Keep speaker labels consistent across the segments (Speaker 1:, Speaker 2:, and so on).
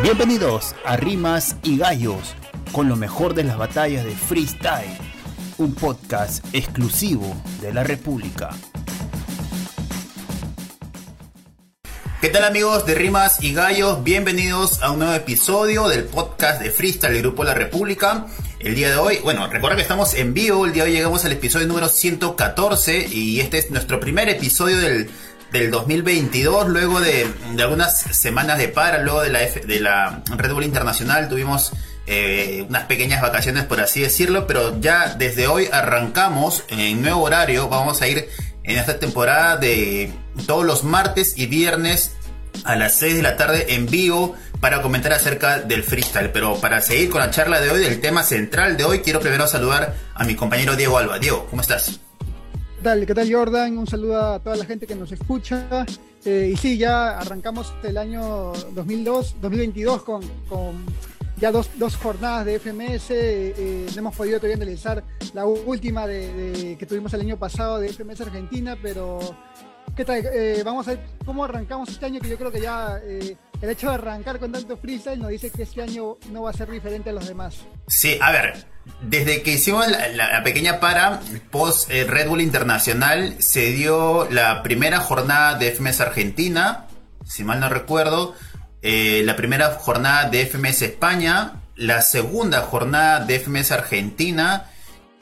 Speaker 1: Bienvenidos a Rimas y Gallos, con lo mejor de las batallas de freestyle, un podcast exclusivo de la República. ¿Qué tal amigos de Rimas y Gallos? Bienvenidos a un nuevo episodio del podcast de Freestyle del Grupo La República. El día de hoy, bueno, recuerda que estamos en vivo, el día de hoy llegamos al episodio número 114 y este es nuestro primer episodio del, del 2022, luego de, algunas semanas de para, luego de la, de la Red Bull Internacional tuvimos eh, unas pequeñas vacaciones por así decirlo, pero ya desde hoy arrancamos en nuevo horario, vamos a ir en esta temporada de todos los martes y viernes a las 6 de la tarde en vivo para comentar acerca del freestyle. Pero para seguir con la charla de hoy, del tema central de hoy, quiero primero saludar a mi compañero Diego Alba. Diego, ¿cómo estás?
Speaker 2: ¿Qué tal? ¿Qué tal Jordan? Un saludo a toda la gente que nos escucha. Eh, y sí, ya arrancamos el año 2002, 2022 con, con ya dos, dos, jornadas de FMS. Eh, no hemos podido todavía analizar la última de, que tuvimos el año pasado de FMS Argentina, pero ¿qué tal? Eh, vamos a ver cómo arrancamos este año, que yo creo que ya eh, el hecho de arrancar con tanto freestyle nos dice que este año no va a ser diferente a los demás.
Speaker 1: Sí, a ver, desde que hicimos la, pequeña para post Red Bull Internacional, se dio la primera jornada de FMS Argentina, si mal no recuerdo eh, la primera jornada de FMS España, la segunda jornada de FMS Argentina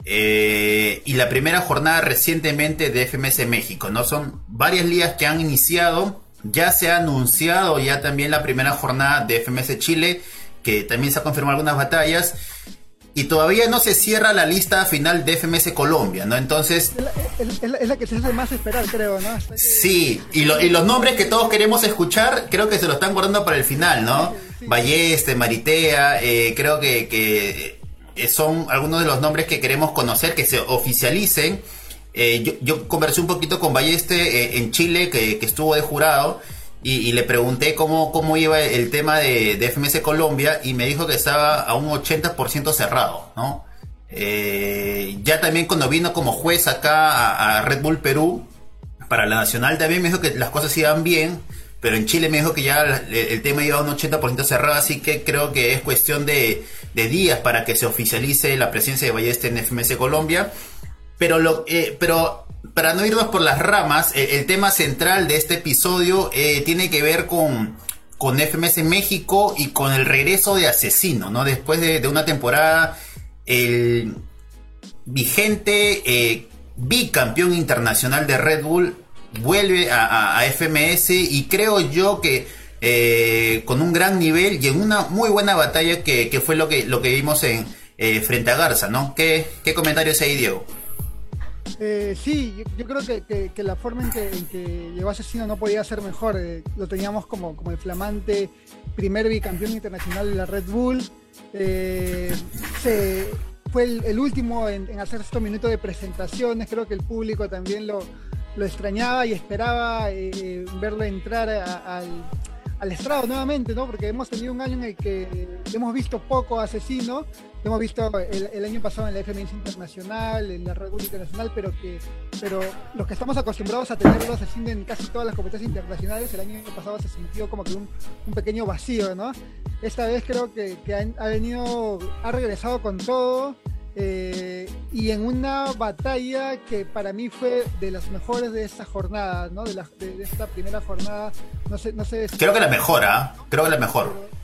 Speaker 1: eh, y la primera jornada recientemente de FMS México. ¿no? Son varias ligas que han iniciado. Ya se ha anunciado ya también la primera jornada de FMS Chile, que también se ha confirmado algunas batallas y todavía no se cierra la lista final de FMS Colombia, ¿no? Entonces...
Speaker 2: Es la, que se hace más esperar, creo, ¿no?
Speaker 1: Sí, y, los nombres que todos queremos escuchar, creo que se lo están guardando para el final, ¿no? Balleste, Maritea, eh, creo que, eh, son algunos de los nombres que queremos conocer, que se oficialicen. Eh, yo, conversé un poquito con Balleste en Chile, que, que estuvo de jurado, y, le pregunté cómo, cómo iba el tema de, FMS Colombia y me dijo que estaba a un 80% cerrado, ¿no? Eh, ya también cuando vino como juez acá a, Red Bull Perú, para la Nacional también me dijo que las cosas iban bien, pero en Chile me dijo que ya el, tema iba a un 80% cerrado, así que creo que es cuestión de, días para que se oficialice la presencia de Balleste en FMS Colombia. Pero, lo, eh, pero para no irnos por las ramas, el, tema central de este episodio eh, tiene que ver con, con FMS México y con el regreso de Asesino, ¿no? Después de, una temporada, el vigente eh, bicampeón internacional de Red Bull vuelve a, FMS y creo yo que eh, con un gran nivel y en una muy buena batalla que, fue lo que, lo que vimos en frente a Garza, ¿no? ¿Qué, qué comentarios hay, Diego?
Speaker 2: Eh, sí, yo, creo que, la forma en que, en llegó Asesino no podía ser mejor. Eh, lo teníamos como, como el flamante primer bicampeón internacional de la Red Bull. Eh, fue el, último en, hacer estos minutos de presentaciones. Creo que el público también lo, extrañaba y esperaba verlo entrar al al estrado nuevamente, ¿no? Porque hemos tenido un año en el que hemos visto poco asesino, hemos visto el, año pasado en la FMS Internacional, en la República Nacional, pero que pero los que estamos acostumbrados a tenerlo asesino en casi todas las competencias internacionales, el año pasado se sintió como que un, pequeño vacío, ¿no? Esta vez creo que, ha venido, ha regresado con todo, eh, y en una batalla que para mí fue de las mejores de esta jornada, ¿no? De, esta primera jornada, sé.
Speaker 1: Creo que la mejor, ¿ah? Creo que la mejor. Eh,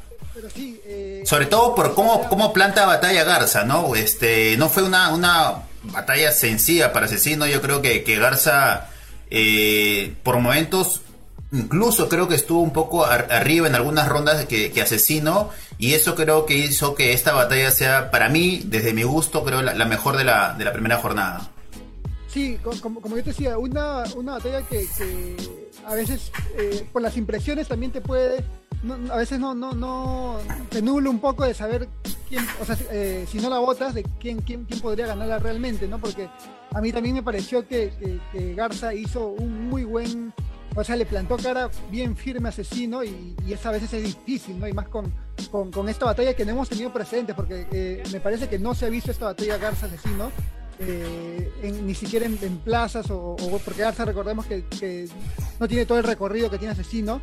Speaker 1: Sobre todo por cómo, cómo planta batalla Garza, ¿no? Este, no fue una, una batalla sencilla para Asesino. Yo creo que, que Garza, eh, por momentos, incluso creo que estuvo un poco arriba en algunas rondas que, que, Asesino y eso creo que hizo que esta batalla sea para mí, desde mi gusto, creo la, mejor de la, de la primera jornada.
Speaker 2: Sí, como, como yo te decía, una, una batalla que, a veces eh, por las impresiones también te puede, a veces no, no, no, te nubla un poco de saber quién, o sea, eh, si no la votas, de quién, quién, quién podría ganarla realmente, ¿no? Porque a mí también me pareció que, Garza hizo un muy buen o sea, le plantó cara bien firme a Asesino y, y esa veces es difícil, ¿no? Y más con, con, esta batalla que no hemos tenido precedentes, porque eh, me parece que no se ha visto esta batalla Garza-Asesino, eh, ni siquiera en, plazas, o, porque Garza recordemos que, no tiene todo el recorrido que tiene Asesino,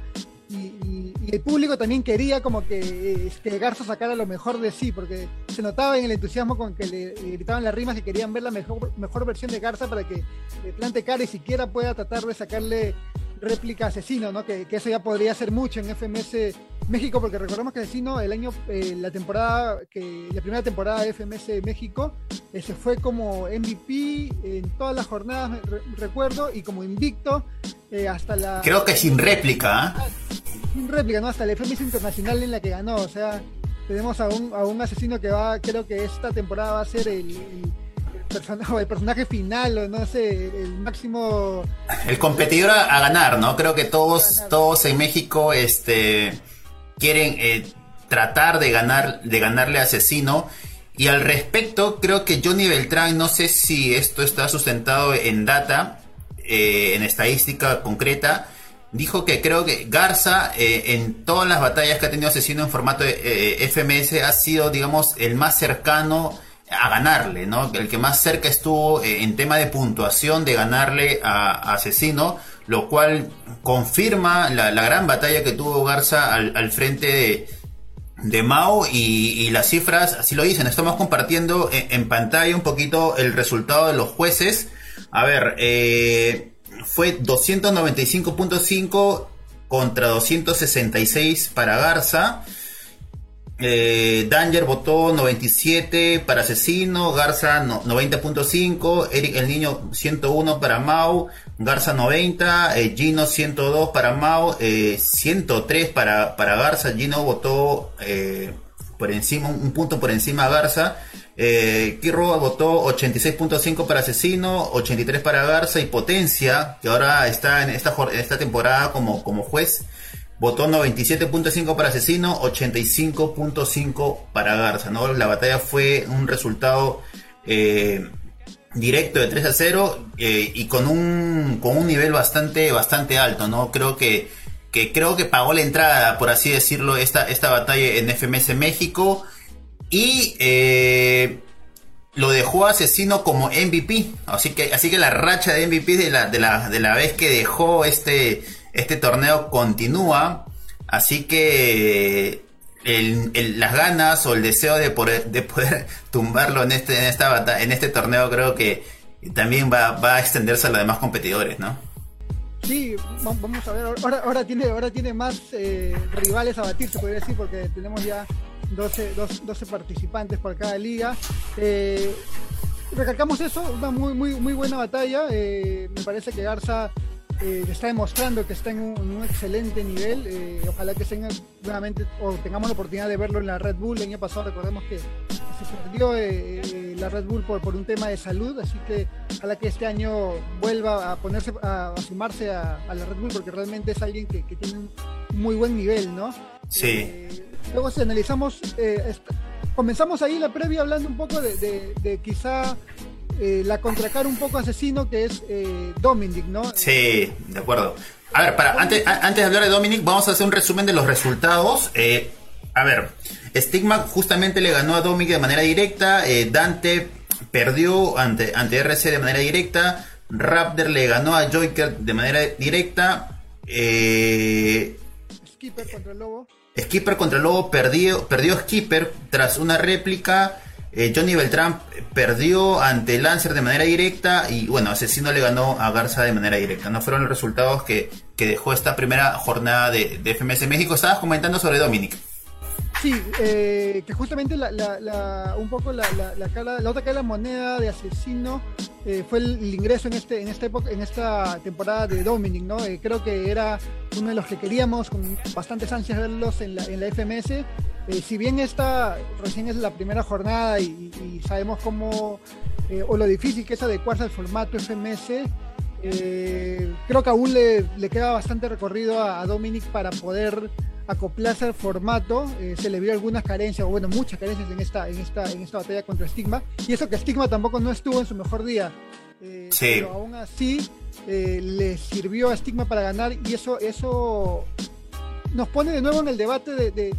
Speaker 2: y, el público también quería como que, que Garza sacara lo mejor de sí, porque se notaba en el entusiasmo con que le, gritaban las rimas que querían ver la mejor, mejor versión de Garza para que le plante cara y siquiera pueda tratar de sacarle réplica Asesino, ¿no? Que, eso ya podría ser mucho en FMS México, porque recordemos que Asesino el año, eh, la temporada, que la primera temporada de FMS México, eh, se fue como MVP en todas las jornadas, recuerdo, y como invicto eh, hasta la...
Speaker 1: Creo que sin réplica.
Speaker 2: Sin réplica, ¿no? Hasta la FMS Internacional en la que ganó, o sea, tenemos a un, a un asesino que va, creo que esta temporada va a ser el el personaje final, o no sé, el máximo.
Speaker 1: El competidor a, ganar, ¿no? Creo que todos, todos en México este, quieren eh, tratar de ganar, de ganarle a Asesino. Y al respecto, creo que Johnny Beltrán, no sé si esto está sustentado en data, eh, en estadística concreta, dijo que creo que Garza eh, en todas las batallas que ha tenido Asesino en formato de, FMS ha sido, digamos, el más cercano a ganarle, ¿no? El que más cerca estuvo eh, en tema de puntuación de ganarle a, Asesino, lo cual confirma la, gran batalla que tuvo Garza al, frente de, Mao y, las cifras así lo dicen. Estamos compartiendo en, pantalla un poquito el resultado de los jueces. A ver, eh, fue 295.5 contra 266 para Garza. Eh, Danger votó 97 para Asesino, Garza 90.5, Eric el Niño 101 para Mau, Garza 90, eh, Gino 102 para Mau, 103 eh, para, para Garza, Gino votó por encima, un punto por encima a Garza. Eh, votó 86.5 para Asesino, 83 para Garza y Potencia, que ahora está en esta, en esta temporada como, como juez, Votó 97.5 para Asesino, 85.5 para Garza. ¿no? La batalla fue un resultado eh, directo de 3 a 0 eh, y con un, con un nivel bastante, bastante alto. ¿no? Creo que, que, creo que pagó la entrada, por así decirlo, esta, esta batalla en FMS México. Y eh, lo dejó Asesino como MVP. Así que, así que la racha de MVP de la, de la, de la vez que dejó este este torneo continúa, así que las ganas o el deseo de poder, de poder tumbarlo en este, en, esta, en este torneo creo que también va, a extenderse a los demás competidores, ¿no?
Speaker 2: Sí, vamos a ver, ahora, ahora tiene, ahora tiene más eh, rivales a batir, se podría decir, porque tenemos ya 12, 12, participantes por cada liga. Eh, recalcamos eso, una muy, muy, muy buena batalla. Eh, me parece que Garza eh, está demostrando que está en un, excelente nivel. Eh, ojalá que tenga nuevamente o tengamos la oportunidad de verlo en la Red Bull. El año pasado recordemos que se perdió eh, la Red Bull por, por, un tema de salud, así que ojalá que este año vuelva a ponerse a, sumarse a, la Red Bull porque realmente es alguien que, tiene un muy buen nivel, ¿no?
Speaker 1: Sí.
Speaker 2: Luego si analizamos, comenzamos ahí la previa hablando un poco de, de quizá eh, la contracara un poco asesino que es eh, Dominic, ¿no?
Speaker 1: Sí, de acuerdo. A ver, para, antes, antes de hablar de Dominic, vamos a hacer un resumen de los resultados. Eh, a ver, Stigma justamente le ganó a Dominic de manera directa. Dante perdió ante, ante RC de manera directa. Raptor le ganó a Joker de manera directa.
Speaker 2: Skipper contra el Lobo.
Speaker 1: Skipper contra Lobo perdió, perdió Skipper tras una réplica. Eh, Johnny Beltrán perdió ante Lancer de manera directa y bueno, Asesino le ganó a Garza de manera directa. No fueron los resultados que, dejó esta primera jornada de, de FMS México. Estabas comentando sobre Dominic.
Speaker 2: Sí, eh, que justamente un poco la, cara, la otra cara de la moneda de asesino eh, fue el, ingreso en este en esta temporada de Dominic, ¿no? Eh, creo que era uno de los que queríamos con bastantes ansias verlos en la, en la FMS. si bien esta recién es la primera jornada y, sabemos cómo o lo difícil que es adecuarse al formato FMS, creo que aún le, queda bastante recorrido a, a Dominic para poder acoplarse al formato, eh, se le vio algunas carencias, o bueno, muchas carencias en esta, en esta, en esta batalla contra Stigma, y eso que Stigma tampoco no estuvo en su mejor día. Eh, pero aún así eh, le sirvió a Stigma para ganar y eso, eso nos pone de nuevo en el debate de,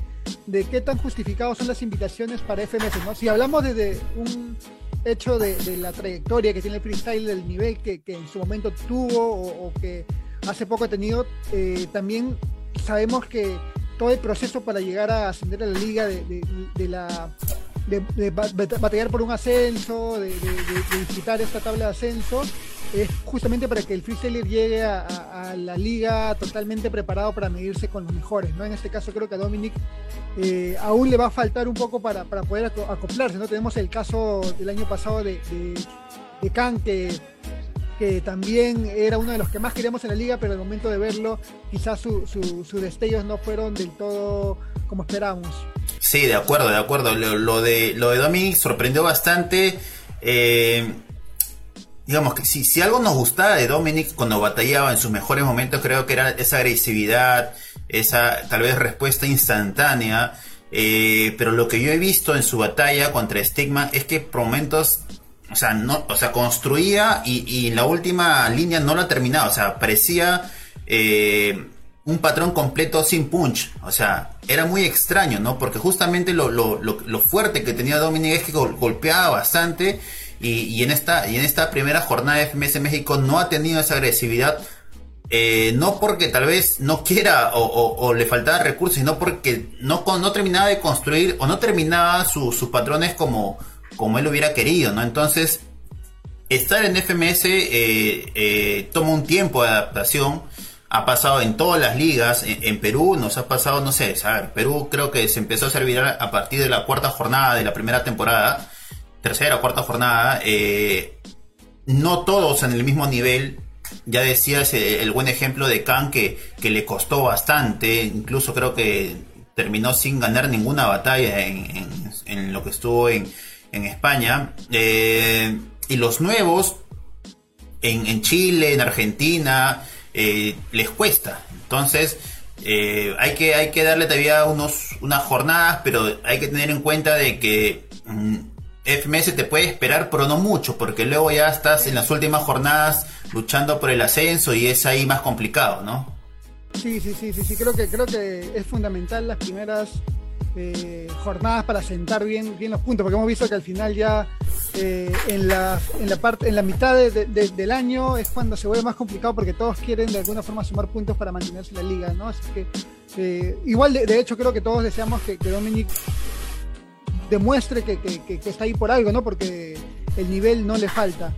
Speaker 2: de, qué tan justificados son las invitaciones para FMS. ¿no? Si hablamos de, un hecho de, la trayectoria que tiene el freestyle, del nivel que, en su momento tuvo o, o que hace poco ha tenido, también sabemos que todo el proceso para llegar a ascender a la liga de, la de, batallar por un ascenso, de, disfrutar esta tabla de ascenso, es justamente para que el freestyler llegue a, la liga totalmente preparado para medirse con los mejores. ¿no? En este caso creo que a Dominic eh, aún le va a faltar un poco para, poder acoplarse. ¿no? Tenemos el caso del año pasado de, de Khan que que también era uno de los que más queríamos en la liga, pero al momento de verlo, quizás sus su, destellos no fueron del todo como esperábamos.
Speaker 1: Sí, de acuerdo, de acuerdo. Lo, de, lo de Dominic sorprendió bastante. Eh, digamos que si, si algo nos gustaba de Dominic cuando batallaba en sus mejores momentos, creo que era esa agresividad, esa tal vez respuesta instantánea. Eh, pero lo que yo he visto en su batalla contra Stigma es que por momentos o sea, no, o sea, construía y, la última línea no la terminaba. O sea, parecía eh, un patrón completo sin punch. O sea, era muy extraño, ¿no? Porque justamente lo, lo, lo, fuerte que tenía Dominic es que golpeaba bastante. Y, en esta, y en primera jornada de FMS México no ha tenido esa agresividad. Eh, no porque tal vez no quiera o, le faltaba recursos, sino porque no, no terminaba de construir o no terminaba sus patrones como, como él hubiera querido, ¿no? Entonces, estar en FMS eh, eh, toma un tiempo de adaptación. Ha pasado en todas las ligas. En, Perú nos ha pasado, no sé, a Perú creo que se empezó a servir a partir de la cuarta jornada de la primera temporada. Tercera o cuarta jornada. Eh, no todos en el mismo nivel. Ya decías el buen ejemplo de Khan que, que le costó bastante. Incluso creo que terminó sin ganar ninguna batalla en lo que estuvo en, en España. Eh, y los nuevos en, Chile, en Argentina, eh, les cuesta. Entonces, eh, hay, que, hay que darle todavía unos, unas jornadas, pero hay que tener en cuenta de que mm, FMS te puede esperar, pero no mucho, porque luego ya estás en las últimas jornadas luchando por el ascenso y es ahí más complicado, ¿no?
Speaker 2: Sí, sí, sí, sí, sí, creo que, creo que es fundamental las primeras eh, jornadas para sentar bien, bien los puntos, porque hemos visto que al final ya eh, en, la, en, la parte, en la mitad del año es cuando se vuelve más complicado porque todos quieren de alguna forma sumar puntos para mantenerse en la liga, ¿no? Así que eh, igual de, hecho creo que todos deseamos que, que Dominic demuestre que, que, está ahí por algo, ¿no? Porque el nivel no le falta.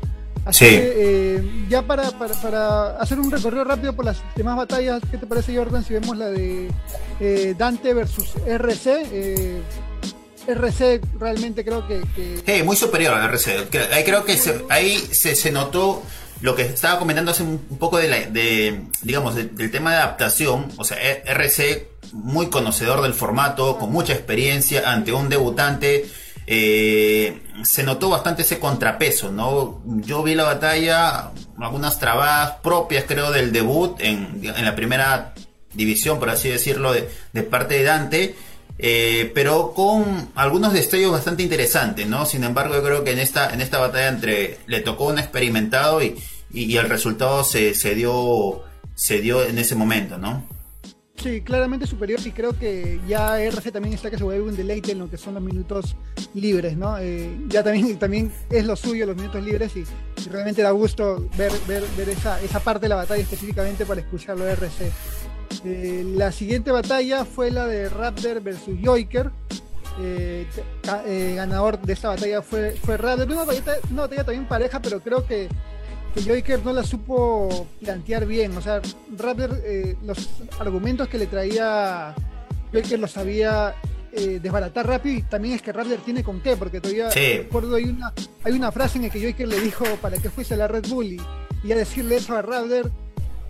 Speaker 2: Así que eh, ya para, para, hacer un recorrido rápido por las demás batallas, ¿qué te parece Jordan si vemos la de eh, Dante versus RC? Eh, RC realmente creo que...
Speaker 1: muy superior a RC. Ahí creo que se, ahí se, se, notó lo que estaba comentando hace un, poco de, la, de digamos, del tema de adaptación. O sea, RC muy conocedor del formato, con mucha experiencia ante un debutante eh, se notó bastante ese contrapeso, ¿no? Yo vi la batalla, algunas trabas propias, creo, del debut en, la primera división, por así decirlo, de, parte de Dante, eh, pero con algunos destellos bastante interesantes, ¿no? Sin embargo, yo creo que en esta, en esta batalla entre le tocó un experimentado y, y, el resultado se, se, dio, se dio en ese momento, ¿no?
Speaker 2: Sí, claramente superior y creo que ya RC también está que se vuelve un deleite en lo que son los minutos libres, ¿no? Eh, ya también, también es lo suyo los minutos libres y, realmente da gusto ver, ver, ver esa, esa, parte de la batalla específicamente para escucharlo de RC. Eh, la siguiente batalla fue la de Raptor versus Joiker. Eh, ganador de esta batalla fue, fue Raptor. Una una batalla también pareja, pero creo que que Joiker no la supo plantear bien. O sea, Raptor, eh, los argumentos que le traía Joiker los sabía eh, desbaratar rápido y también es que Raptor tiene con qué, porque todavía recuerdo hay una, hay una frase en la que Joiker le dijo para que fuese a la Red Bull y, y a decirle eso a Raptor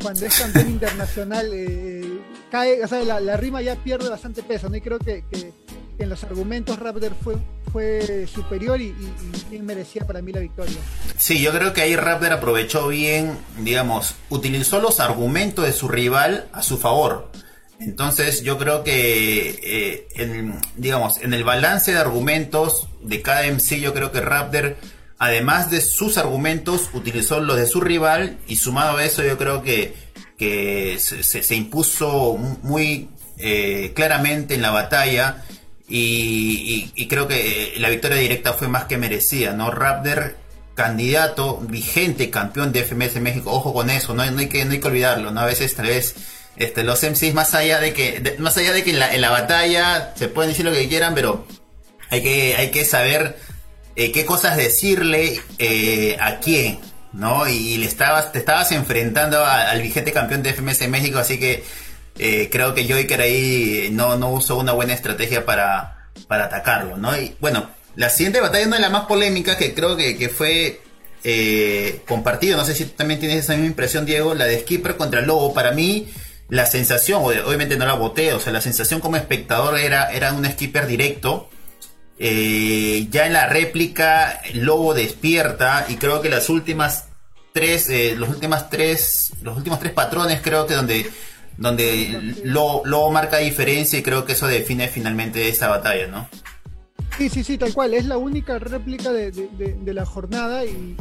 Speaker 2: cuando es campeón internacional eh, cae, o sea, la, rima ya pierde bastante peso, ¿no? Y creo que, que en los argumentos Raptor fue fue superior y, bien merecía para mí la victoria.
Speaker 1: Sí, yo creo que ahí Raptor aprovechó bien, digamos, utilizó los argumentos de su rival a su favor. Entonces yo creo que, eh, en, digamos, en el balance de argumentos de cada MC, yo creo que Raptor, además de sus argumentos, utilizó los de su rival y sumado a eso yo creo que, que se, impuso muy eh, claramente en la batalla y, creo que la victoria directa fue más que merecida, ¿no? Raptor, candidato, vigente campeón de FMS México, ojo con eso, no, hay, que, no hay que olvidarlo, ¿no? A veces tal vez este, los MCs más allá de que, más allá de que en la, en la batalla se pueden decir lo que quieran, pero hay que, hay que saber eh, qué cosas decirle eh, a quién, ¿no? Y, le estabas, te estabas enfrentando al vigente campeón de FMS México, así que eh, creo que Joker ahí no, no usó una buena estrategia para, para atacarlo, ¿no? Y bueno, la siguiente batalla es la más polémica, que creo que, que fue eh, compartido, no sé si tú también tienes esa misma impresión, Diego, la de Skipper contra Lobo, para mí la sensación, obviamente no la voté, o sea, la sensación como espectador era, era un skipper directo. Eh, ya en la réplica, Lobo despierta y creo que las últimas tres, eh, los últimas tres, los últimos tres patrones creo que donde, donde Lobo marca diferencia y creo que eso define finalmente esta batalla, ¿no?
Speaker 2: Sí, sí, sí, tal cual. Es la única réplica de, la jornada y,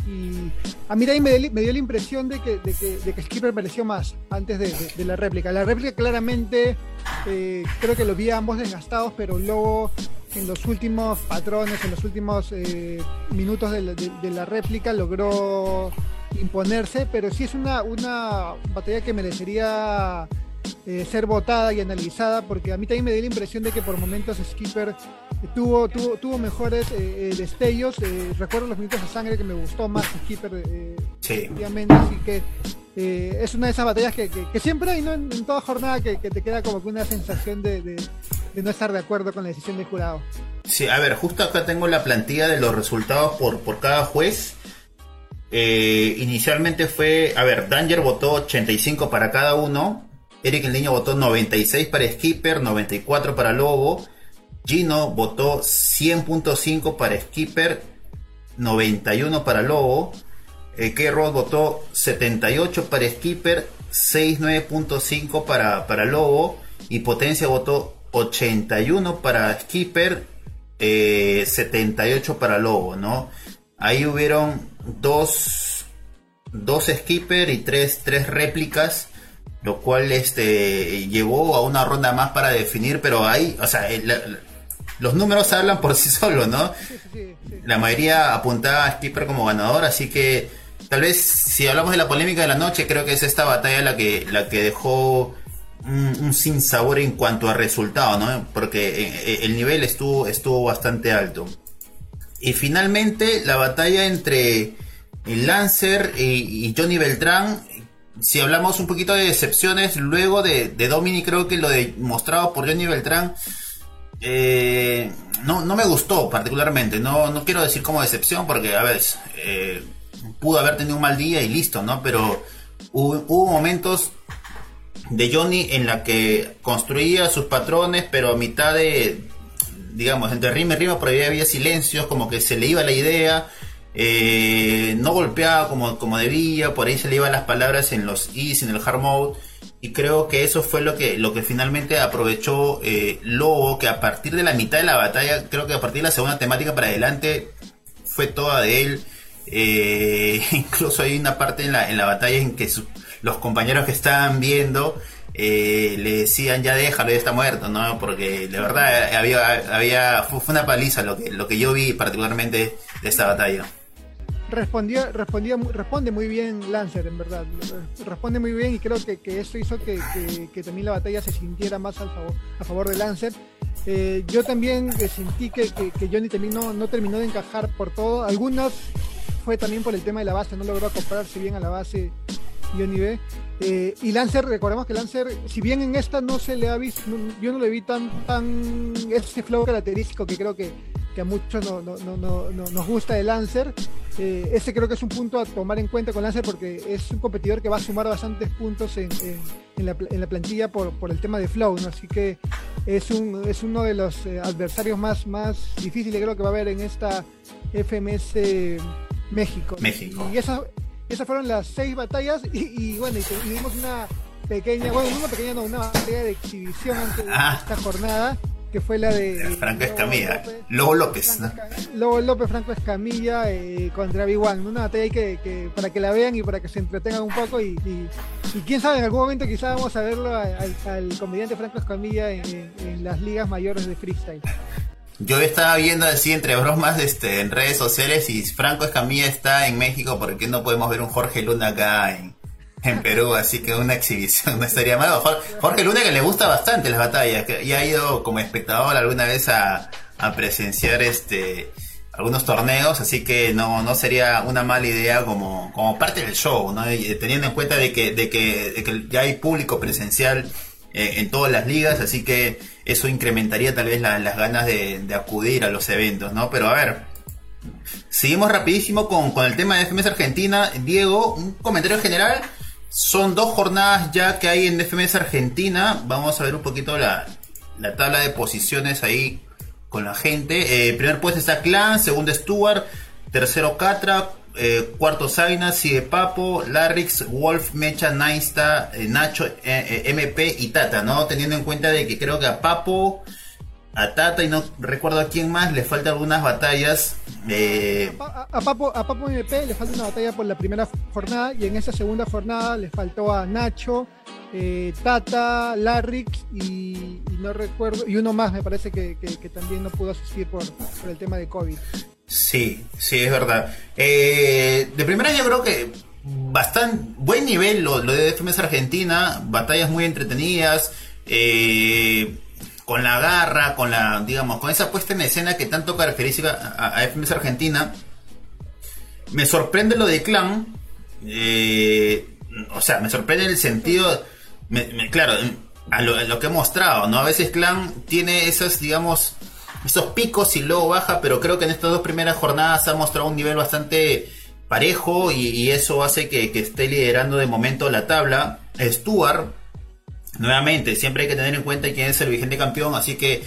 Speaker 2: a mí también me, dio la impresión de que, de que, Skipper mereció más antes de, la réplica. La réplica claramente eh, creo que lo vi a ambos desgastados, pero luego en los últimos patrones, en los últimos eh, minutos de la, réplica logró imponerse, pero sí es una, una batalla que merecería eh, ser votada y analizada, porque a mí también me dio la impresión de que por momentos Skipper tuvo, tuvo, tuvo mejores eh, eh, destellos. recuerdo los minutos de sangre que me gustó más Skipper, obviamente, así que es una de esas batallas que, siempre hay en, toda jornada que, te queda como que una sensación de, no estar de acuerdo con la decisión del jurado.
Speaker 1: Sí, a ver, justo acá tengo la plantilla de los resultados por, por cada juez. inicialmente fue, a ver, Danger votó 85 para cada uno, Eric el Niño votó 96 para Skipper, 94 para Lobo. Gino votó 100.5 para Skipper, 91 para Lobo. Eh, K-Rod votó 78 para Skipper, 69.5 para, para Lobo. Y Potencia votó 81 para Skipper, 78 eh, para Lobo, ¿no? Ahí hubieron dos, dos Skipper y tres, tres réplicas lo cual este llevó a una ronda más para definir, pero hay, o sea, los números hablan por sí solos, ¿no? La mayoría apuntaba a Skipper como ganador, así que tal vez si hablamos de la polémica de la noche, creo que es esta batalla la que la que dejó un, un sin sabor en cuanto a resultado, ¿no? Porque eh, el nivel estuvo estuvo bastante alto. Y finalmente la batalla entre Lancer y Johnny Beltrán si hablamos un poquito de decepciones, luego de, de Domini, creo que lo demostrado por Johnny Beltrán eh, no, no me gustó particularmente. No, no quiero decir como decepción, porque a veces eh, pudo haber tenido un mal día y listo, ¿no? Pero hubo, momentos de Johnny en la que construía sus patrones, pero a mitad de, digamos, entre rima y rima, por ahí había silencios, como que se le iba la idea eh, no golpeaba como, como debía, por ahí se le iban las palabras en los is, en el hard mode. Y creo que eso fue lo que, lo que finalmente aprovechó eh, Lobo, que a partir de la mitad de la batalla, creo que a partir de la segunda temática para adelante, fue toda de él. Eh, incluso hay una parte en la, en la batalla en que los compañeros que estaban viendo le decían ya déjalo, ya está muerto, ¿no? Porque de verdad había, había fue una paliza lo que, lo que yo vi particularmente de esta batalla
Speaker 2: respondía, respondía, responde muy bien Lancer, en verdad. Responde muy bien y creo que, que eso hizo que, que, también la batalla se sintiera más al favor, a favor de Lancer. Eh, yo también eh, sentí que, Johnny también no, no, terminó de encajar por todo. Algunas fue también por el tema de la base, no logró comprarse bien a la base Johnny B. Eh, y Lancer, recordemos que Lancer, si bien en esta no se le ha visto, yo no le vi tan, tan ese flow característico que creo que, que a muchos no, no, no, nos gusta de Lancer. Eh, ese creo que es un punto a tomar en cuenta con Lancer porque es un competidor que va a sumar bastantes puntos en, en, la, en la, plantilla por, por, el tema de flow, ¿no? así que es, un, es uno de los eh, adversarios más, más difíciles creo que va a haber en esta FMS México.
Speaker 1: México.
Speaker 2: Y esas, esas fueron las seis batallas y, bueno, y tuvimos una pequeña, bueno, una pequeña no, una batalla de exhibición antes de ah. esta jornada que fue la de
Speaker 1: Franco Escamilla, Lobo López,
Speaker 2: Lobo López, Franco Escamilla eh, contra Big One, una batalla que, que, para que la vean y para que se entretengan un poco y, y, quién sabe, en algún momento quizá vamos a verlo al, comediante Franco Escamilla en, las ligas mayores de freestyle.
Speaker 1: Yo estaba viendo así entre bromas este, en redes sociales y Franco Escamilla está en México, ¿por qué no podemos ver un Jorge Luna acá en, en Perú, así que una exhibición no estaría mal. Jorge Luna que le gusta bastante las batallas, que ya ha ido como espectador alguna vez a, presenciar este algunos torneos, así que no, no sería una mala idea como, como parte del show, ¿no? teniendo en cuenta de que, de que, ya hay público presencial eh, en todas las ligas, así que eso incrementaría tal vez las ganas de, acudir a los eventos, ¿no? Pero a ver, seguimos rapidísimo con, con el tema de FMS Argentina. Diego, un comentario general. Son dos jornadas ya que hay en FMS Argentina. Vamos a ver un poquito la, la tabla de posiciones ahí con la gente. Eh, primer puesto está Clan, segundo Stuart, tercero Catra, eh, cuarto Zaina, sigue Papo, Larrix, Wolf, Mecha, Naista, eh, Nacho, MP y Tata, ¿no? Teniendo en cuenta de que creo que a Papo, a Tata y no recuerdo a quién más, le faltan algunas batallas.
Speaker 2: A, Papo, a Papo MP le falta una batalla por la primera jornada y en esa segunda jornada le faltó a Nacho, eh, Tata, Larrix y, no recuerdo, y uno más me parece que, también no pudo asistir por, el tema de COVID.
Speaker 1: Sí, sí, es verdad. Eh, de primera yo creo que bastante buen nivel lo, de FMS Argentina, batallas muy entretenidas, eh, con la garra, con la, digamos, con esa puesta en escena que tanto caracteriza a, a FMS Argentina. Me sorprende lo de Clan, o sea, me sorprende en el sentido claro, a lo, que he mostrado, ¿no? A veces Clan tiene esos, digamos, esos picos y luego baja, pero creo que en estas dos primeras jornadas ha mostrado un nivel bastante parejo y, eso hace que, esté liderando de momento la tabla. Stuart, nuevamente, siempre hay que tener en cuenta quién es el vigente campeón, así que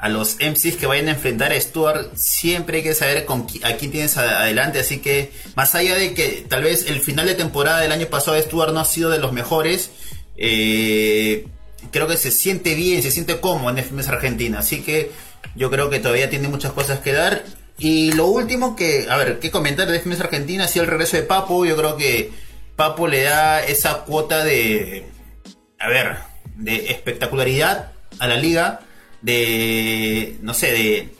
Speaker 1: a los MCs que vayan a enfrentar a Stuart, siempre hay que saber con a quién tienes adelante. Así que, más allá de que tal vez el final de temporada del año pasado Stuart no ha sido de los mejores, eh, creo que se siente bien, se siente cómodo en FMS Argentina. Así que yo creo que todavía tiene muchas cosas que dar. Y lo último que, a ver, ¿qué comentar de FMS Argentina? Si el regreso de Papo, yo creo que Papo le da esa cuota de, a ver, de espectacularidad a la liga, de, no sé, de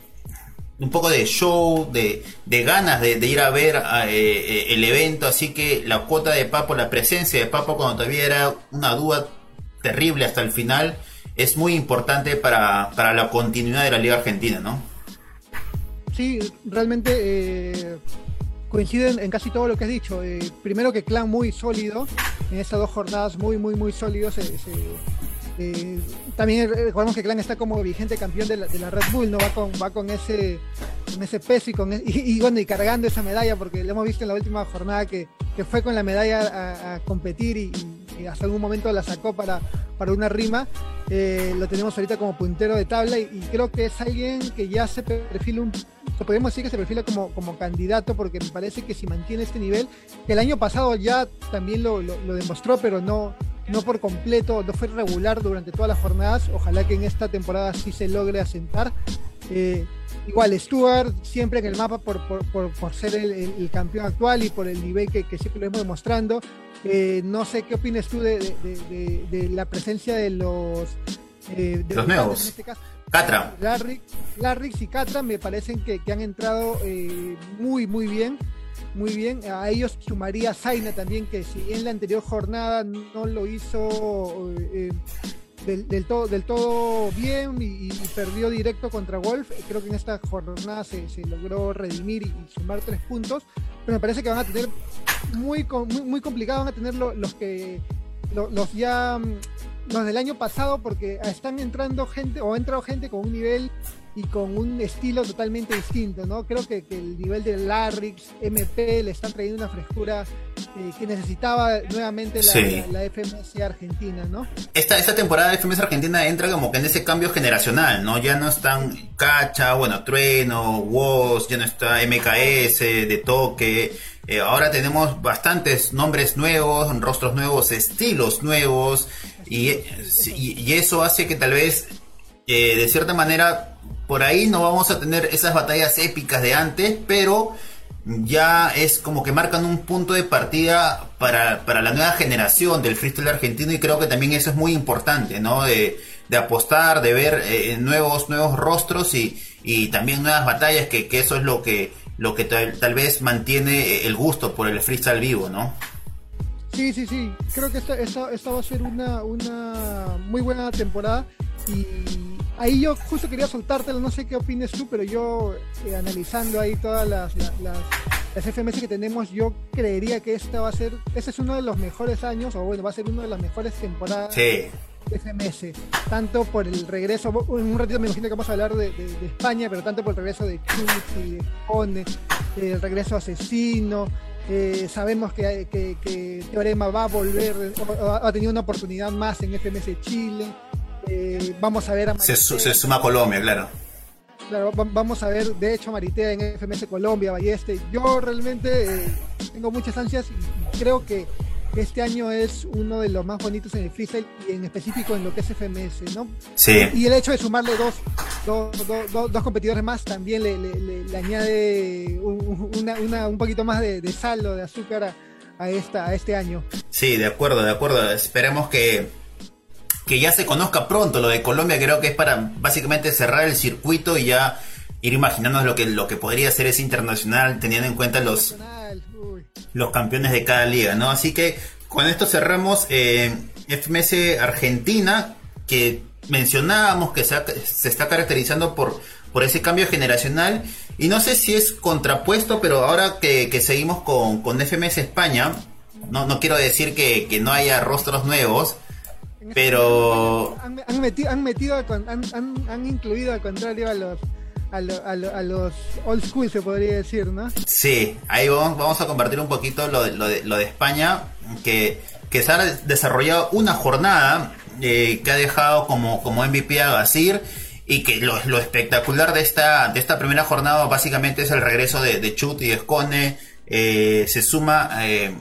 Speaker 1: un poco de show, de, de ganas de, ir a ver eh, eh, el evento, así que la cuota de Papo, la presencia de Papo cuando todavía era una duda terrible hasta el final, es muy importante para, la continuidad de la Liga Argentina, ¿no?
Speaker 2: Sí, realmente eh, coinciden en casi todo lo que has dicho. primero que Clan muy sólido, en estas dos jornadas muy, muy, muy sólidos. se, eh, también recordemos que Clan está como vigente campeón de la, Red Bull, ¿no? Va con, va con ese, ese peso y, con, e, y, bueno, y cargando esa medalla, porque lo hemos visto en la última jornada que, fue con la medalla a, competir y, hasta algún momento la sacó para, para una rima. Eh, lo tenemos ahorita como puntero de tabla y, creo que es alguien que ya se perfila un podemos decir que se perfila como, como candidato porque me parece que si mantiene este nivel, que el año pasado ya también lo, lo demostró, pero no, no por completo, no fue regular durante todas las jornadas. Ojalá que en esta temporada sí se logre asentar. Eh, igual, Stuart siempre en el mapa por, ser el, campeón actual y por el nivel que, siempre lo hemos demostrando. Eh, no sé qué opinas tú de, la presencia de los,
Speaker 1: eh, los nuevos. En este caso. Catra.
Speaker 2: Larrix, y Catra me parecen que, que han entrado muy, muy bien muy bien. A ellos sumaría Zaina también, que si en la anterior jornada no lo hizo eh, del, todo, del todo bien y, perdió directo contra Wolf, eh, creo que en esta jornada se, logró redimir y, sumar tres puntos. Pero me parece que van a tener muy, muy, muy complicado, van a tener los que los ya mm, los del año pasado porque están entrando gente o ha entrado gente con un nivel y con un estilo totalmente distinto, ¿no? Creo que, el nivel de Larrix, MP, le están trayendo una frescura eh, que necesitaba nuevamente la, FMS Argentina, ¿no?
Speaker 1: Esta, esta temporada de FMS Argentina entra como que en ese cambio generacional, ¿no? Ya no están Cacha, bueno, Trueno, Woz, ya no está MKS, De Toque. Eh, ahora tenemos bastantes nombres nuevos, rostros nuevos, estilos nuevos, y, y, eso hace que tal vez, eh, de cierta manera, por ahí no vamos a tener esas batallas épicas de antes, pero ya es como que marcan un punto de partida para, la nueva generación del freestyle argentino y creo que también eso es muy importante, ¿no? De, apostar, de ver eh, nuevos, nuevos rostros y, también nuevas batallas, que, eso es lo que, lo que tal, vez mantiene el gusto por el freestyle vivo, ¿no?
Speaker 2: Sí, sí, sí. Creo que esta, esta, va a ser una, una muy buena temporada. Y ahí yo justo quería soltártelo, no sé qué opines tú, pero yo eh, analizando ahí todas las, las, FMS que tenemos, yo creería que esta va a ser, este es uno de los mejores años, o bueno, va a ser una de las mejores temporadas.
Speaker 1: Sí.
Speaker 2: FMS, tanto por el regreso, en un ratito me imagino que vamos a hablar de, España, pero tanto por el regreso de y de Cone, el regreso Asesino, eh, sabemos que, que, Teorema va a volver, ha tenido una oportunidad más en FMS Chile, eh, vamos a ver a
Speaker 1: se, se, suma Colombia, claro.
Speaker 2: Claro, vamos a ver, de hecho, Maritea en FMS Colombia, Balleste. Yo realmente eh, tengo muchas ansias y creo que este año es uno de los más bonitos en el freestyle y en específico en lo que es FMS, ¿no?
Speaker 1: Sí.
Speaker 2: Y el hecho de sumarle dos, dos, competidores más también le, añade un, poquito más de, de saldo, de azúcar a, esta, a este año.
Speaker 1: Sí, de acuerdo, de acuerdo. Esperemos que, que ya se conozca pronto lo de Colombia, creo que es para básicamente cerrar el circuito y ya ir imaginándonos lo que, lo que podría ser ese internacional teniendo en cuenta los los campeones de cada liga, ¿no? Así que con esto cerramos eh, FMS Argentina, que mencionábamos que se, está caracterizando por, por ese cambio generacional. Y no sé si es contrapuesto, pero ahora que, seguimos con, con, FMS España, no, no quiero decir que, no haya rostros nuevos, pero...
Speaker 2: Han, metido, han, metido han, han incluido al contrario a los a, los old school, se podría decir, ¿no?
Speaker 1: Sí, ahí vamos, a compartir un poquito lo de, lo de, España, que, que, se ha desarrollado una jornada eh, que ha dejado como, como MVP a Gasir y que lo, espectacular de esta, de esta primera jornada básicamente es el regreso de, de Chut y Escone, eh, se suma... Eh,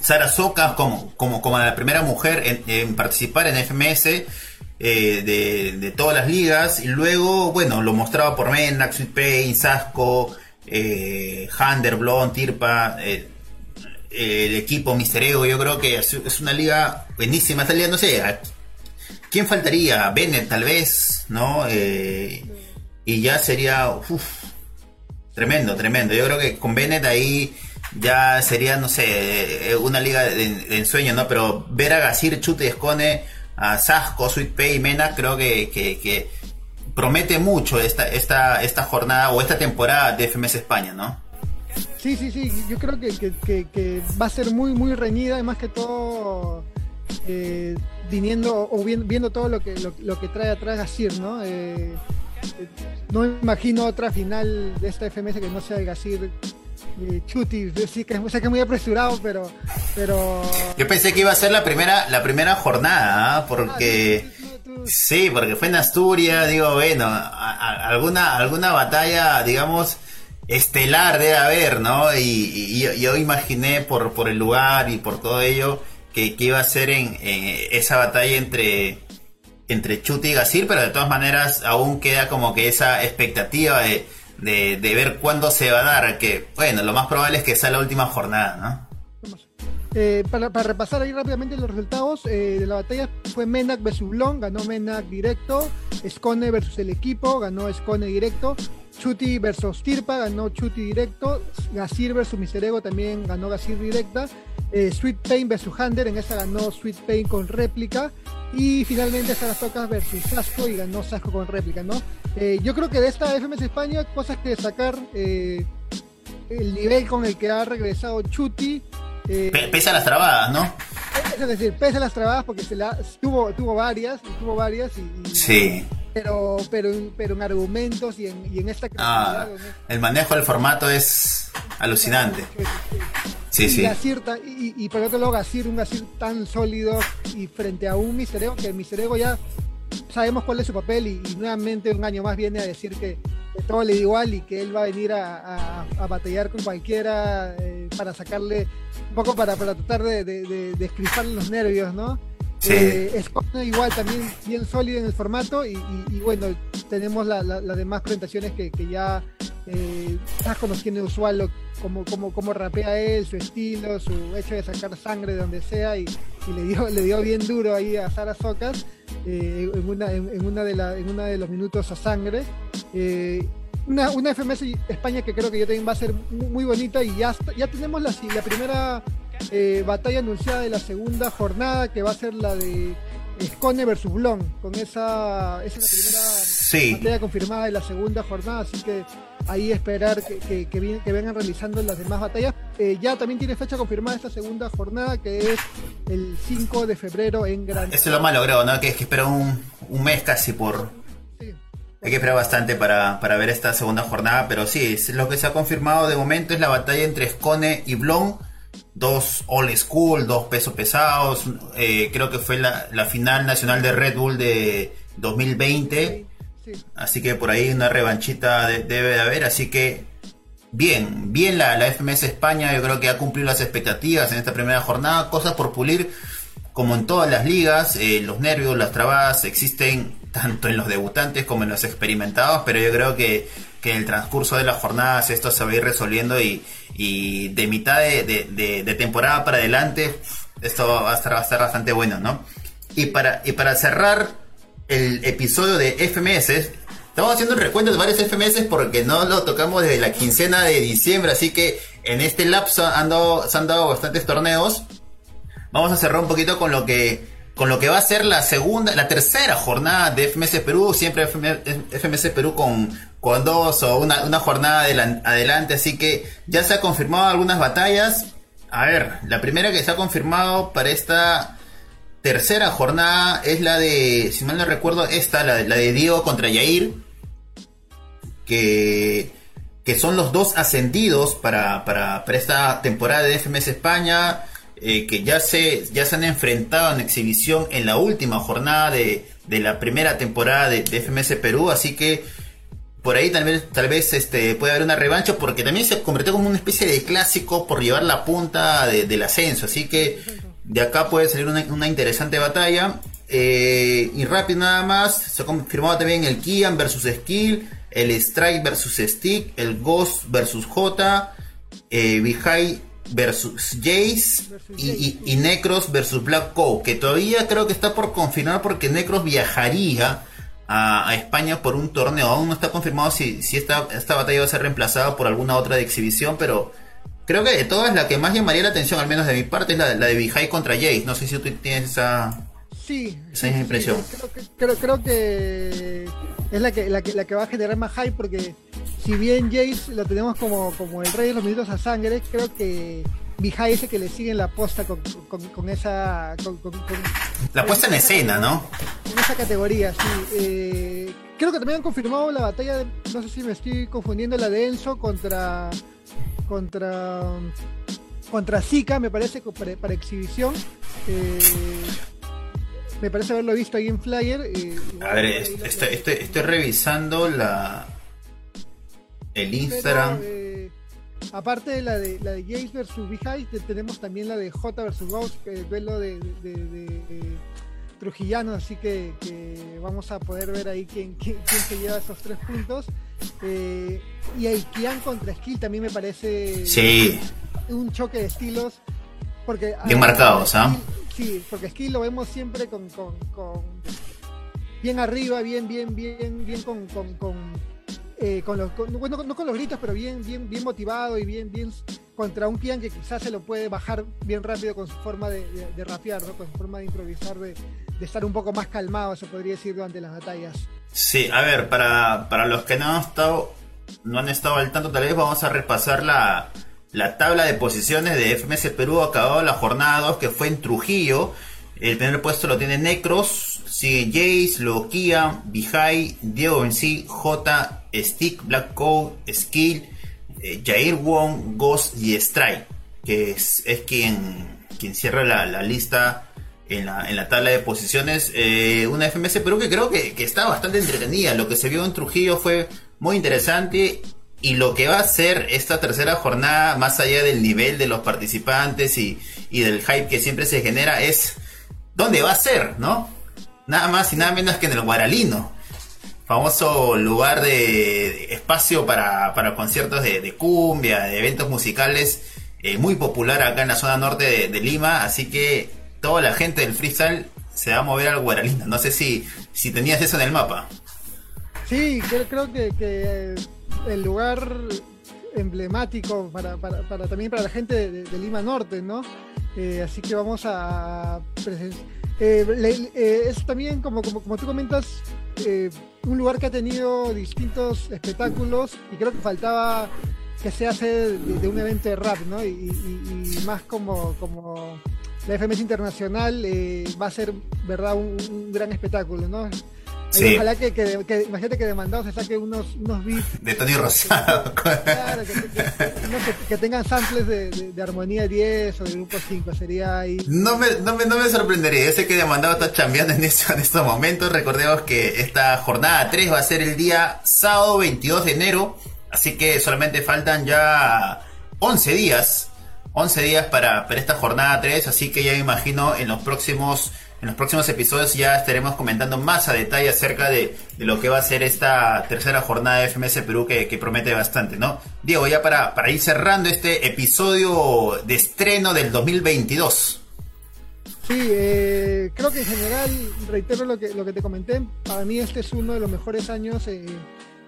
Speaker 1: Sara Soca como, como, como la primera mujer en, participar en FMS eh, de, todas las ligas. Y luego, bueno, lo mostraba por Menax, Pain, Sasco, eh, Blond, Tirpa, eh, el equipo Mister Ego. Yo creo que es, una liga buenísima. Esta liga, no sé, ¿quién faltaría? Bennett, tal vez, ¿no? y ya sería. tremendo, tremendo. Yo creo que con Bennett ahí ya sería, no sé, una liga de, ensueño, ¿no? Pero ver a Gasir, Chute y Escone a Sasco, Sweet Pay y Mena, creo que, promete mucho esta, esta, esta jornada o esta temporada de FMS España, ¿no?
Speaker 2: Sí, sí, sí, yo creo que, va a ser muy, muy reñida, más que todo eh, viniendo o viendo, todo lo que, lo, que trae atrás Gasir, ¿no? Eh, eh, no imagino otra final de esta FMS que no sea el Gasir Chuti, sí que sé que es muy apresurado, pero, pero.
Speaker 1: Yo pensé que iba a ser la primera, la primera jornada, ¿ah? porque. Ah, sí, porque fue en Asturias, digo, bueno, alguna, alguna batalla, digamos, estelar debe haber, ¿no? Y, yo, imaginé por, por el lugar y por todo ello que, iba a ser en, esa batalla entre, entre Chuti y Gasir, pero de todas maneras aún queda como que esa expectativa de de, de, ver cuándo se va a dar, que bueno, lo más probable es que sea la última jornada, ¿no?
Speaker 2: Eh, para, repasar ahí rápidamente los resultados eh, de la batalla fue Menac versus Blon, ganó Menac directo, Scone versus el equipo, ganó Scone directo, Chuti versus Tirpa, ganó Chuti directo, Gasir versus Miserego también ganó Gasir directa, eh, Sweet Pain versus Hander, en esta ganó Sweet Pain con réplica, y finalmente las Tocas versus Sasco y ganó Sasco con réplica, ¿no? Eh, yo creo que de esta FMS España, cosas que destacar, eh, el nivel con el que ha regresado Chuti.
Speaker 1: Eh, pese a las trabadas, ¿no?
Speaker 2: Es decir, pese a las trabadas, porque se la, tuvo, tuvo varias, tuvo varias y,
Speaker 1: sí.
Speaker 2: Pero, pero, pero en argumentos y en, y en esta
Speaker 1: ah, El manejo del formato es alucinante. Sí,
Speaker 2: y y, otro lado, Gasir, un Gasir tan sólido y frente a un Mister que el Mister ya sabemos cuál es su papel y, nuevamente un año más viene a decir que, todo le da igual y que él va a venir a, batallar con cualquiera eh, para sacarle un poco para, para tratar de, de, los nervios, ¿no?
Speaker 1: Sí.
Speaker 2: Eh, igual también bien sólido en el formato y, bueno, tenemos las demás presentaciones que, ya eh, estás conociendo usual cómo, cómo, cómo rapea él, su estilo, su hecho de sacar sangre de donde sea y, le dio le dio bien duro ahí a Sara Socas eh, en, una, en, una de la, en una de los minutos a sangre. Eh, una, una FMS España que creo que ya también va a ser muy bonita y ya, ya tenemos la, la primera eh, batalla anunciada de la segunda jornada, que va a ser la de Scone versus Blon. Con esa, esa es la primera batalla confirmada de la segunda jornada, así que ahí esperar que, que, vengan realizando las demás batallas. Eh, ya también tiene fecha confirmada esta segunda jornada, que es el 5 de febrero en Gran.
Speaker 1: Eso es lo más logrado, ¿no? Que es que espera un, un mes casi por, hay que esperar bastante para, ver esta segunda jornada, pero sí, lo que se ha confirmado de momento es la batalla entre Scone y Blon. Dos All School, dos pesos pesados. Eh, creo que fue la, final nacional de Red Bull de 2020. Así que por ahí una revanchita debe de haber. Así que bien, bien la, la FMS España. Yo creo que ha cumplido las expectativas en esta primera jornada. Cosas por pulir como en todas las ligas, eh, los nervios, las trabas existen tanto en los debutantes como en los experimentados, pero yo creo que, en el transcurso de las jornadas esto se va a ir resolviendo y, de mitad de, temporada para adelante esto va a estar, bastante bueno, ¿no? Y para, y para cerrar el episodio de FMS, estamos haciendo un recuento de varios FMS porque no lo tocamos desde la quincena de diciembre, así que en este lapso han se han dado bastantes torneos vamos a cerrar un poquito con lo que con lo que va a ser la segunda, la tercera jornada de FMS Perú, siempre FMS Perú con, dos o una, jornada adelante, así que ya se ha confirmado algunas batallas. A ver, la primera que se ha confirmado para esta tercera jornada es la de, si mal no recuerdo, esta, la, la de Diego contra Yair, que, que son los dos ascendidos para, para, para esta temporada de FMS España. Eh, que ya se, ya se han enfrentado en exhibición en la última jornada de, la primera temporada de, FMS Perú, así que por ahí tal vez, tal vez este, puede haber una revancha porque también se convirtió como una especie de clásico por llevar la punta del ascenso, así que de acá puede salir una, interesante batalla. Eh, y rápido nada más, se ha confirmado también el Kian versus Skill, el Strike versus Stick, el Ghost versus J, eh, Vijay versus Jace y, Necros versus Black Cow, que todavía creo que está por confirmar porque Necros viajaría a, España por un torneo. Aún no está confirmado si, si esta, esta batalla va a ser reemplazada por alguna otra de exhibición, pero creo que de todas la que más llamaría la atención, al menos de mi parte, es la, la de Vijay contra Jace. No sé si tú tienes esa,
Speaker 2: sí,
Speaker 1: esa impresión.
Speaker 2: creo, creo, creo, que es la que, la que, la que va a generar más hype porque si bien Jace lo tenemos como, como el rey de los minutos a sangre, creo que Vijay es el que le sigue en la posta con, esa.
Speaker 1: la puesta en escena, ¿no?
Speaker 2: En esa categoría, sí. Eh, creo que también han confirmado la batalla, de, no sé si me estoy confundiendo, la de Enzo contra. contra. contra Zika, me parece, para, exhibición. Eh, me parece haberlo visto ahí en Flyer.
Speaker 1: Eh, a ver, estoy revisando la el Instagram.
Speaker 2: Eh, aparte de la de la de Jace versus Beehive, tenemos también la de J versus Ghost, el duelo de, Trujillano, así que, vamos a poder ver ahí quién, quién, se lleva esos tres puntos. Eh, y el Kian contra Skill también me parece
Speaker 1: sí.
Speaker 2: un choque de estilos. Porque,
Speaker 1: bien marcados, ¿ah?
Speaker 2: Sí, porque Skill lo vemos siempre con, bien arriba, bien, bien, bien, bien con eh, con los, bueno, no con los gritos, pero bien, bien, bien motivado y bien, bien contra un Kian que quizás se lo puede bajar bien rápido con su forma de, de, rapear, ¿no? con su forma de improvisar, de, estar un poco más calmado, se podría decir, durante las batallas.
Speaker 1: Sí, a ver, para, para los que no han estado, no han estado al tanto, tal vez vamos a repasar la, la tabla de posiciones de FMS Perú acabado la jornada 2 que fue en Trujillo. El primer puesto lo tiene Necros, sigue Jace, Lokia, Bihai, Diego Benzi, J, Stick, Black Code, Skill, eh, Jair Wong, Ghost y Strike, que es, quien, quien cierra la, lista en la, en la, tabla de posiciones. Eh, una FMS Perú que creo que, está bastante entretenida. Lo que se vio en Trujillo fue muy interesante. Y lo que va a ser esta tercera jornada, más allá del nivel de los participantes y, y del hype que siempre se genera, es ¿Dónde va a ser, no? Nada más y nada menos que en el Guaralino. Famoso lugar de, espacio para, conciertos de, cumbia, de eventos musicales, eh, muy popular acá en la zona norte de, Lima, así que toda la gente del freestyle se va a mover al Guaralino. No sé si, si tenías eso en el mapa.
Speaker 2: Sí, creo, que, el lugar emblemático para, también para la gente de, Lima Norte, ¿no? Eh, así que vamos a es también, como, como, como tú comentas, un lugar que ha tenido distintos espectáculos y creo que faltaba que se hace de, un evento de rap, ¿no? Y, más como, como la FMS Internacional va a ser, ¿verdad?, un gran espectáculo, ¿no? Ojalá que, que, imagínate que demandado se saque unos, unos beats.
Speaker 1: De Tony Rosado.
Speaker 2: Claro, que, tengan samples de, de, Armonía 10 o de Grupo 5. Sería ahí.
Speaker 1: No me, no me, no me sorprendería. Yo sé que demandado está chambeando en, eso, en estos momentos. Recordemos que esta jornada 3 va a ser el día sábado 22 de enero. Así que solamente faltan ya 11 días. 11 días para, para esta jornada 3. Así que ya me imagino en los próximos en los próximos episodios ya estaremos comentando más a detalle acerca de, lo que va a ser esta tercera jornada de FMS Perú que, promete bastante, ¿no? Diego, ya para, para ir cerrando este episodio de estreno del 2022.
Speaker 2: Sí, eh, creo que en general, reitero lo que, lo que te comenté, para mí este es uno de los mejores años eh,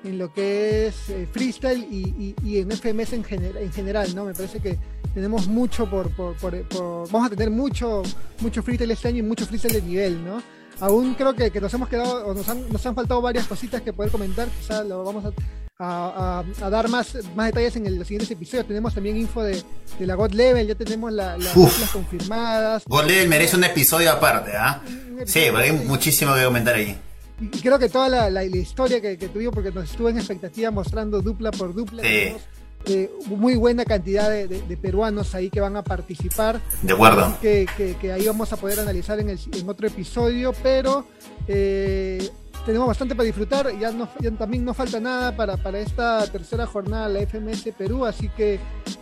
Speaker 2: en lo que es eh, freestyle y, y, en FMS en, en general, ¿no? Me parece que tenemos mucho por, por, vamos a tener mucho, mucho freestyle este año y mucho freestyle de nivel, ¿no? Aún creo que, nos hemos quedado, o nos han, nos han faltado varias cositas que poder comentar, quizá lo vamos a, a, dar más, más detalles en los siguientes episodios. Tenemos también info de, de la God Level, ya tenemos las confirmadas.
Speaker 1: God Level merece un episodio aparte, ¿ah? Sí, hay muchísimo que comentar ahí.
Speaker 2: Y creo que toda la, la, historia que, que, tuvimos, porque nos estuvo en expectativa mostrando dupla por dupla. Sí. Eh, muy buena cantidad de, peruanos ahí que van a participar.
Speaker 1: De acuerdo.
Speaker 2: Que, que, ahí vamos a poder analizar en, el, en otro episodio, pero eh, tenemos bastante para disfrutar. Ya, no, también no falta nada para, para esta tercera jornada la FMS Perú, así que,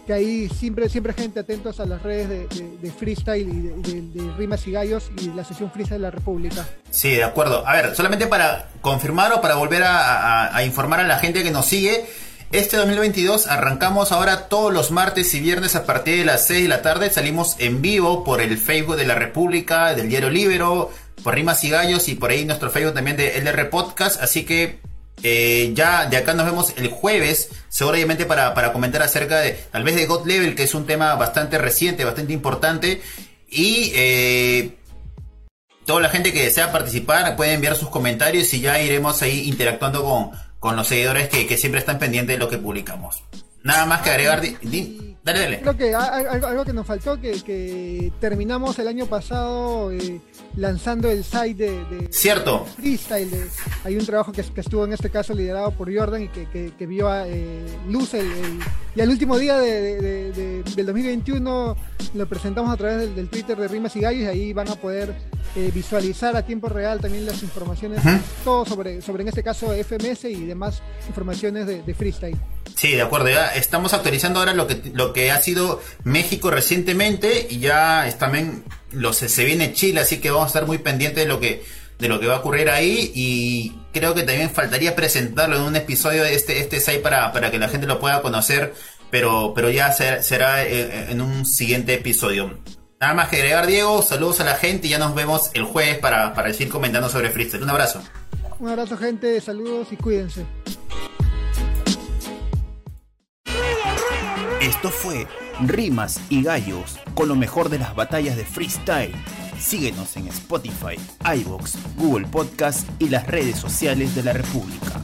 Speaker 2: que ahí siempre, siempre gente atentos a las redes de, freestyle y de, rimas y gallos y la sesión freestyle de la República.
Speaker 1: Sí, de acuerdo. A ver, solamente para confirmar o para volver a informar a la gente que nos sigue. Este 2022 arrancamos ahora todos los martes y viernes a partir de las 6 de la tarde. Salimos en vivo por el Facebook de la República, del Diario Libero, por Rimas y Gallos y por ahí nuestro Facebook también de LR Podcast. Así que eh, ya de acá nos vemos el jueves, seguramente para, para comentar acerca de tal vez de God Level, que es un tema bastante reciente, bastante importante. Y eh, toda la gente que desea participar puede enviar sus comentarios y ya iremos ahí interactuando con con los seguidores que, siempre están pendientes de lo que publicamos. Nada más que agregar. Dale, dale.
Speaker 2: Creo que algo, que nos faltó, que, que terminamos el año pasado eh, lanzando el site de,
Speaker 1: Cierto.
Speaker 2: freestyle. hay un trabajo que, estuvo en este caso liderado por Jordan y que, vio a eh, luz el, y al último día de, del 2021 lo presentamos a través del, Twitter de Rimas y Gallos y ahí van a poder eh, visualizar a tiempo real también las informaciones, todo sobre, sobre en este caso FMS y demás informaciones de, freestyle.
Speaker 1: Sí, de acuerdo, ya estamos actualizando ahora lo que, lo que ha sido México recientemente y ya también lo, se, se viene Chile, así que vamos a estar muy pendientes de lo que de lo que va a ocurrir ahí y creo que también faltaría presentarlo en un episodio de este, este site para, para que la gente lo pueda conocer, pero, pero ya será eh, en un siguiente episodio. Nada más que agregar, Diego, saludos a la gente y ya nos vemos el jueves para, para seguir comentando sobre freestyle. Un abrazo.
Speaker 2: Un abrazo gente, saludos y cuídense.
Speaker 3: Esto fue Rimas y Gallos con lo mejor de las batallas de freestyle Síguenos en Spotify, iVoox, Google Podcast y las redes sociales de la República.